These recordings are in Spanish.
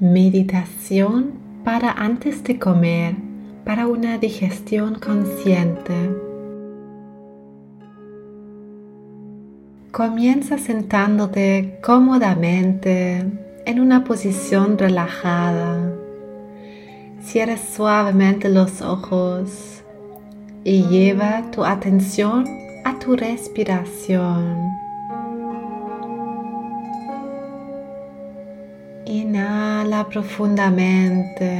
Meditación para antes de comer, para una digestión consciente. Comienza sentándote cómodamente en una posición relajada. Cierra suavemente los ojos y lleva tu atención a tu respiración. Inhala profundamente.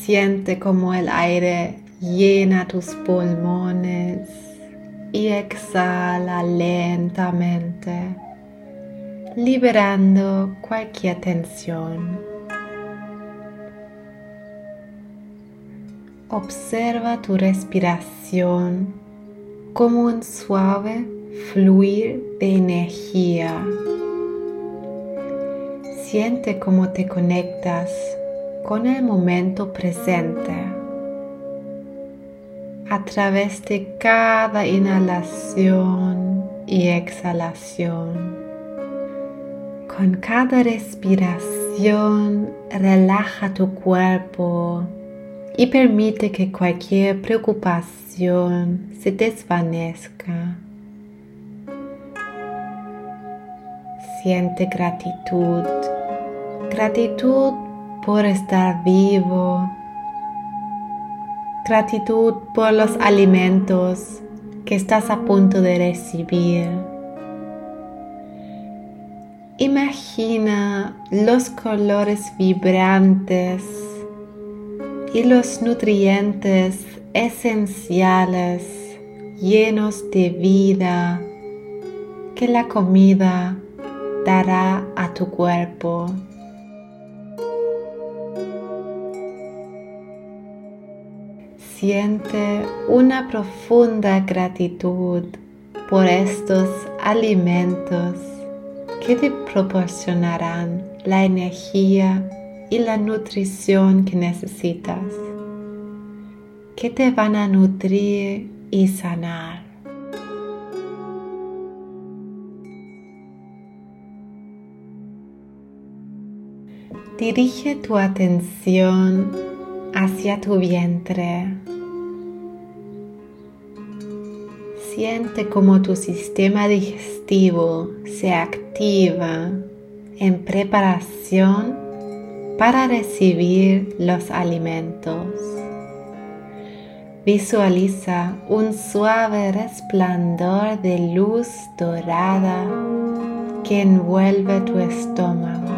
Siente como el aire llena tus pulmones y exhala lentamente, liberando cualquier tensión. Observa tu respiración como un suave fluir de energía Siente cómo te conectas con el momento presente a través de cada inhalación y exhalación. Con cada respiración relaja tu cuerpo y permite que cualquier preocupación se desvanezca. Siente gratitud Gratitud por estar vivo. Gratitud por los alimentos que estás a punto de recibir. Imagina los colores vibrantes y los nutrientes esenciales llenos de vida que la comida dará a tu cuerpo. Siente una profunda gratitud por estos alimentos que te proporcionarán la energía y la nutrición que necesitas, que te van a nutrir y sanar. Dirige tu atención hacia tu vientre Siente como tu sistema digestivo se activa en preparación para recibir los alimentos. Visualiza un suave resplandor de luz dorada que envuelve tu estómago,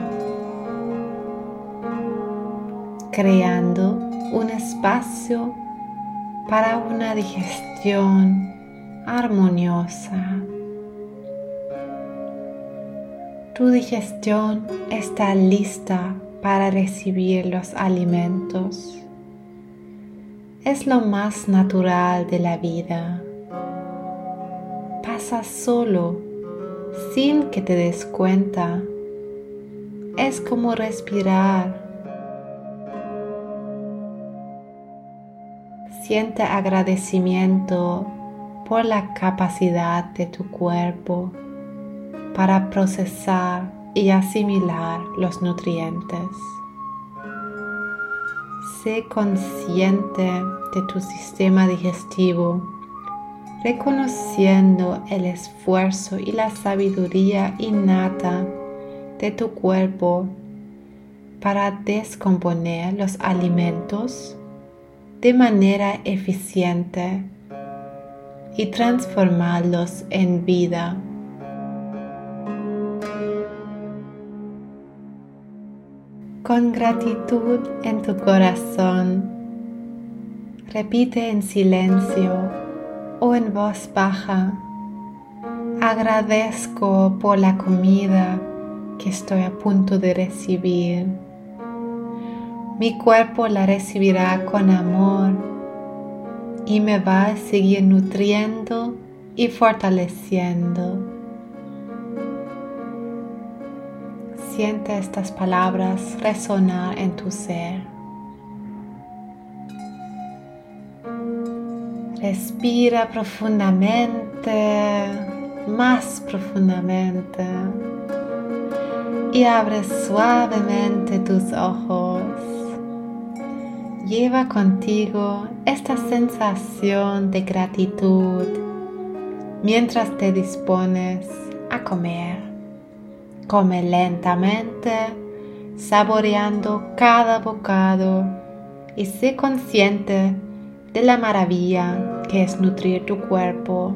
creando un espacio para una digestión armoniosa. Tu digestión está lista para recibir los alimentos. Es lo más natural de la vida. Pasa solo, sin que te des cuenta. Es como respirar. Siente agradecimiento por la capacidad de tu cuerpo para procesar y asimilar los nutrientes. Sé consciente de tu sistema digestivo, reconociendo el esfuerzo y la sabiduría innata de tu cuerpo para descomponer los alimentos de manera eficiente y transformarlos en vida. Con gratitud en tu corazón, repite en silencio o en voz baja, agradezco por la comida que estoy a punto de recibir. Mi cuerpo la recibirá con amor y me va a seguir nutriendo y fortaleciendo. Siente estas palabras resonar en tu ser. Respira profundamente, más profundamente. y abre suavemente tus ojos. Lleva contigo esta sensación de gratitud mientras te dispones a comer. Come lentamente, saboreando cada bocado y sé consciente de la maravilla que es nutrir tu cuerpo